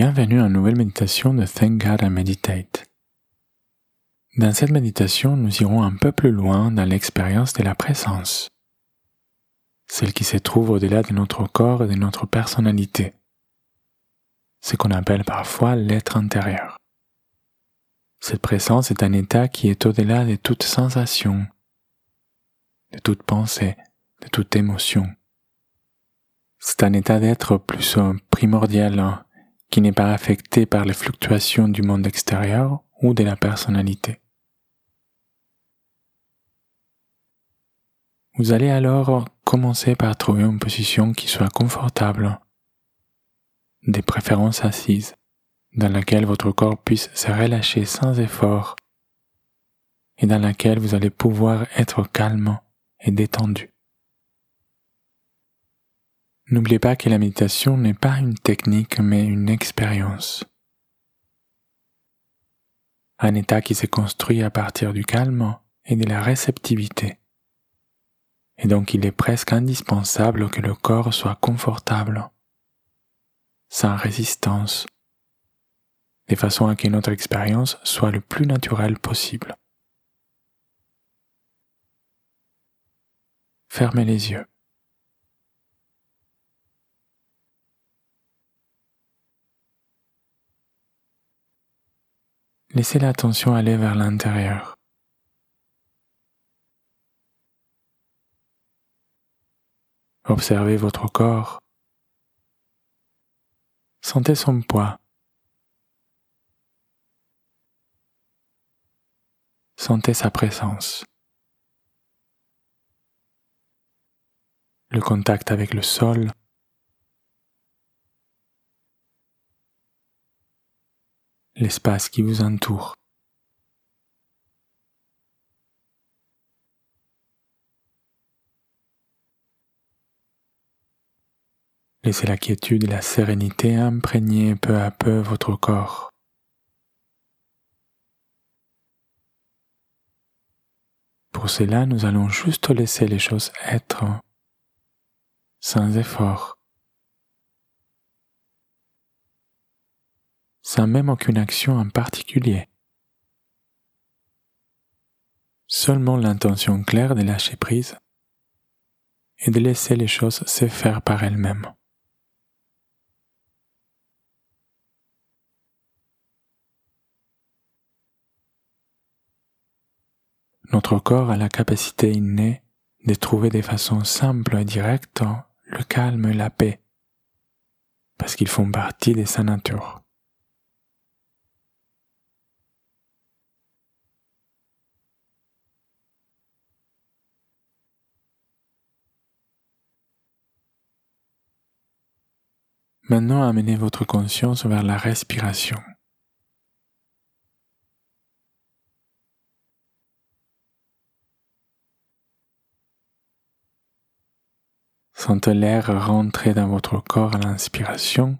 Bienvenue à une nouvelle méditation de Thank God I Meditate. Dans cette méditation, nous irons un peu plus loin dans l'expérience de la présence, celle qui se trouve au-delà de notre corps et de notre personnalité, ce qu'on appelle parfois l'être intérieur. Cette présence est un état qui est au-delà de toute sensation, de toute pensée, de toute émotion. C'est un état d'être plus primordial hein, qui n'est pas affecté par les fluctuations du monde extérieur ou de la personnalité. Vous allez alors commencer par trouver une position qui soit confortable, des préférences assises, dans laquelle votre corps puisse se relâcher sans effort et dans laquelle vous allez pouvoir être calme et détendu. N'oubliez pas que la méditation n'est pas une technique mais une expérience. Un état qui se construit à partir du calme et de la réceptivité. Et donc il est presque indispensable que le corps soit confortable, sans résistance, de façon à que notre expérience soit le plus naturelle possible. Fermez les yeux. Laissez l'attention aller vers l'intérieur. Observez votre corps. Sentez son poids. Sentez sa présence. Le contact avec le sol. L'espace qui vous entoure. Laissez la quiétude et la sérénité imprégner peu à peu votre corps. Pour cela, nous allons juste laisser les choses être sans effort. Sans même aucune action en particulier. Seulement l'intention claire de lâcher prise et de laisser les choses se faire par elles-mêmes. Notre corps a la capacité innée de trouver des façons simples et directes le calme et la paix, parce qu'ils font partie de sa nature. Maintenant, amenez votre conscience vers la respiration. Sentez l'air rentrer dans votre corps à l'inspiration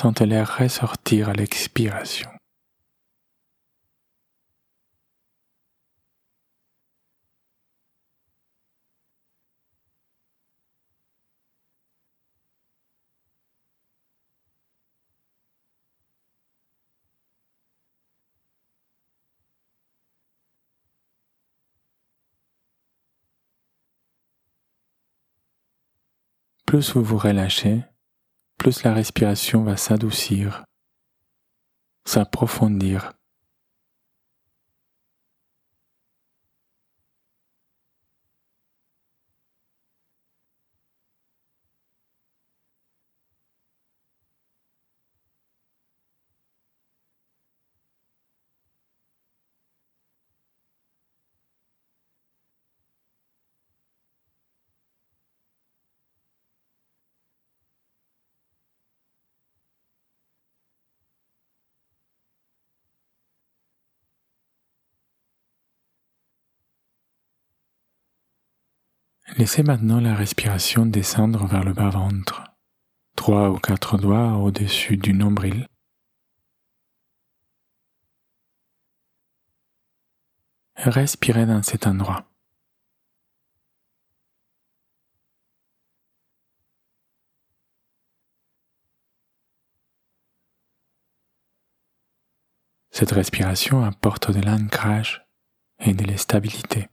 Sentez l'air ressortir à l'expiration. Plus vous vous relâchez, plus la respiration va s'adoucir, s'approfondir. Laissez maintenant la respiration descendre vers le bas-ventre, trois ou quatre doigts au-dessus du nombril. respirez dans cet endroit. Cette respiration apporte de l'ancrage et de la stabilité.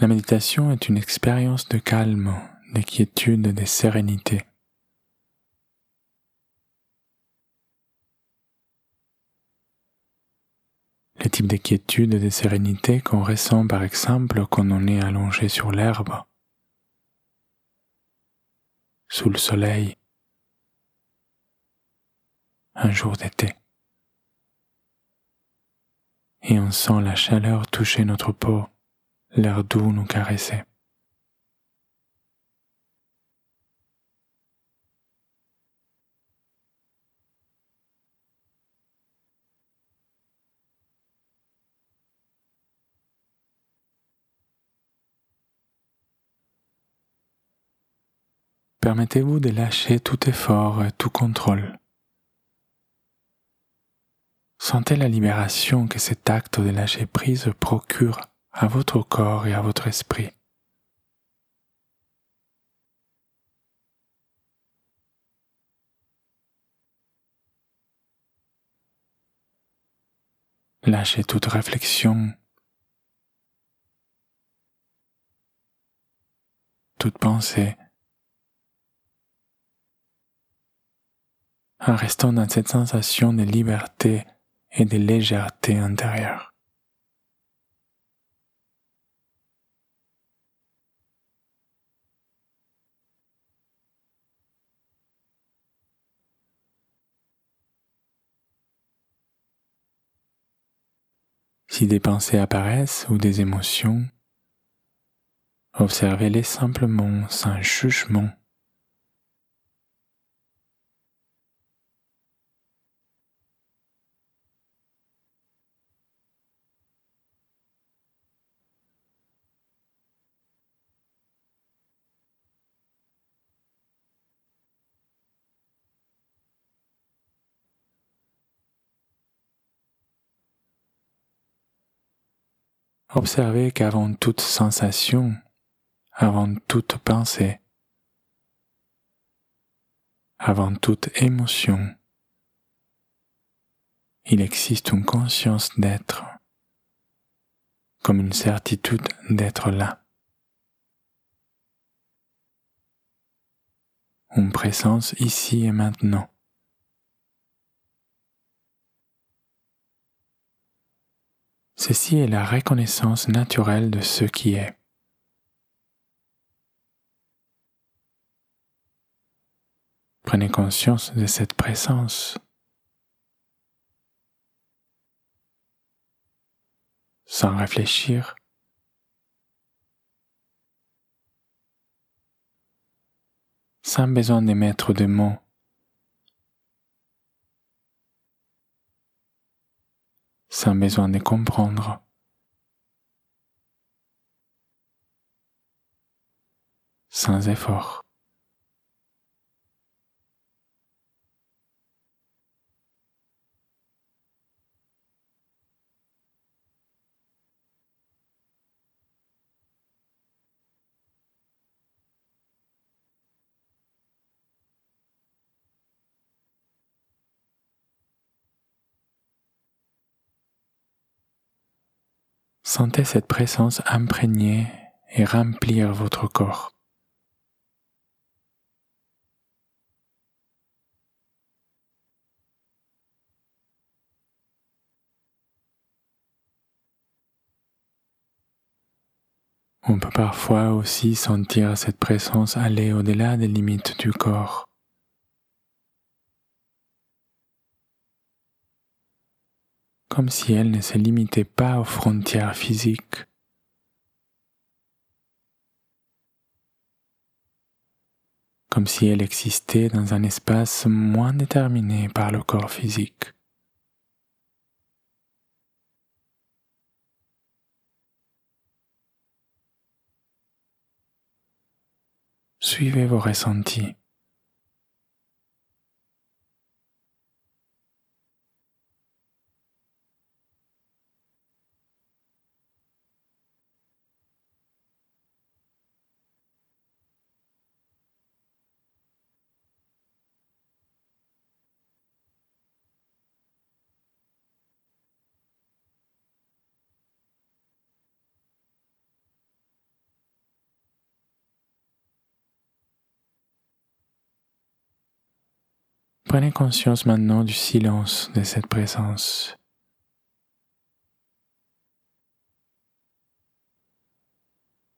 La méditation est une expérience de calme, de quiétude, de sérénité. Le type de quiétude et de sérénité qu'on ressent par exemple quand on est allongé sur l'herbe, sous le soleil, un jour d'été. Et on sent la chaleur toucher notre peau l'air doux nous caressait. Permettez-vous de lâcher tout effort et tout contrôle. Sentez la libération que cet acte de lâcher prise procure à votre corps et à votre esprit. Lâchez toute réflexion, toute pensée, en restant dans cette sensation de liberté et de légèreté intérieure. Si des pensées apparaissent ou des émotions, observez-les simplement sans jugement. Observez qu'avant toute sensation, avant toute pensée, avant toute émotion, il existe une conscience d'être, comme une certitude d'être là. Une présence ici et maintenant. Ceci est la reconnaissance naturelle de ce qui est. Prenez conscience de cette présence. Sans réfléchir, sans besoin d'émettre de mots sans besoin de comprendre. Sans effort. Sentez cette présence imprégner et remplir votre corps. On peut parfois aussi sentir cette présence aller au-delà des limites du corps. Comme si elle ne se limitait pas aux frontières physiques. comme si elle existait dans un espace moins déterminé par le corps physique. Suivez vos ressentis. Prenez conscience maintenant du silence de cette présence.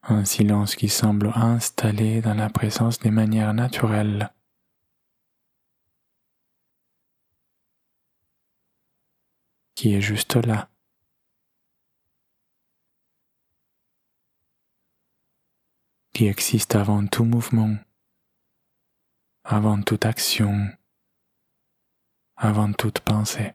Un silence qui semble installé dans la présence des manières naturelles. qui est juste là. qui existe avant tout mouvement, avant toute action, avant toute pensée.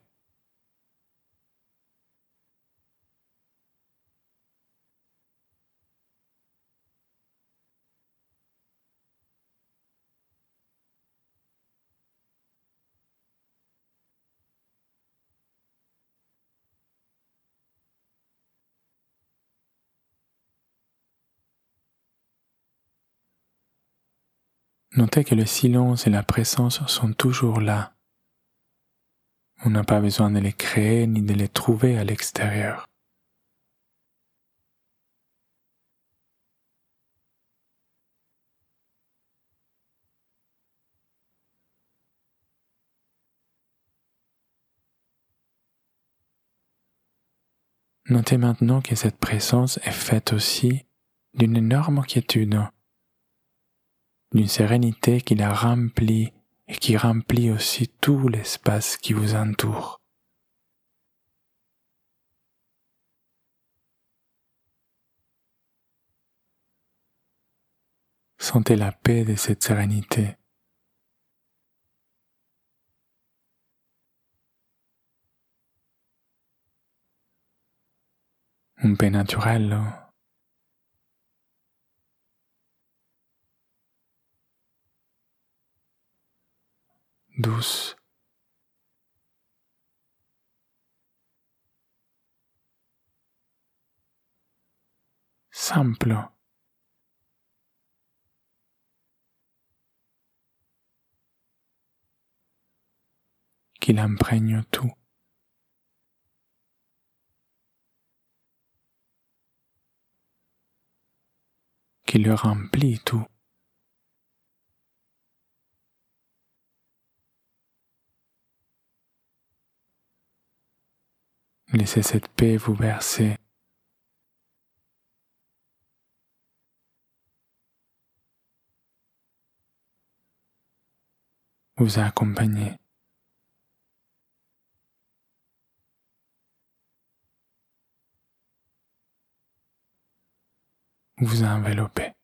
Notez que le silence et la présence sont toujours là on n'a pas besoin de les créer ni de les trouver à l'extérieur. Notez maintenant que cette présence est faite aussi d'une énorme quiétude, d'une sérénité qui la remplit et qui remplit aussi tout l'espace qui vous entoure. Sentez la paix de cette sérénité. Une paix naturelle douce. simple. qu'il imprègne tout. qui le remplit tout. Laissez cette paix vous bercer. Vous accompagner. Vous envelopper.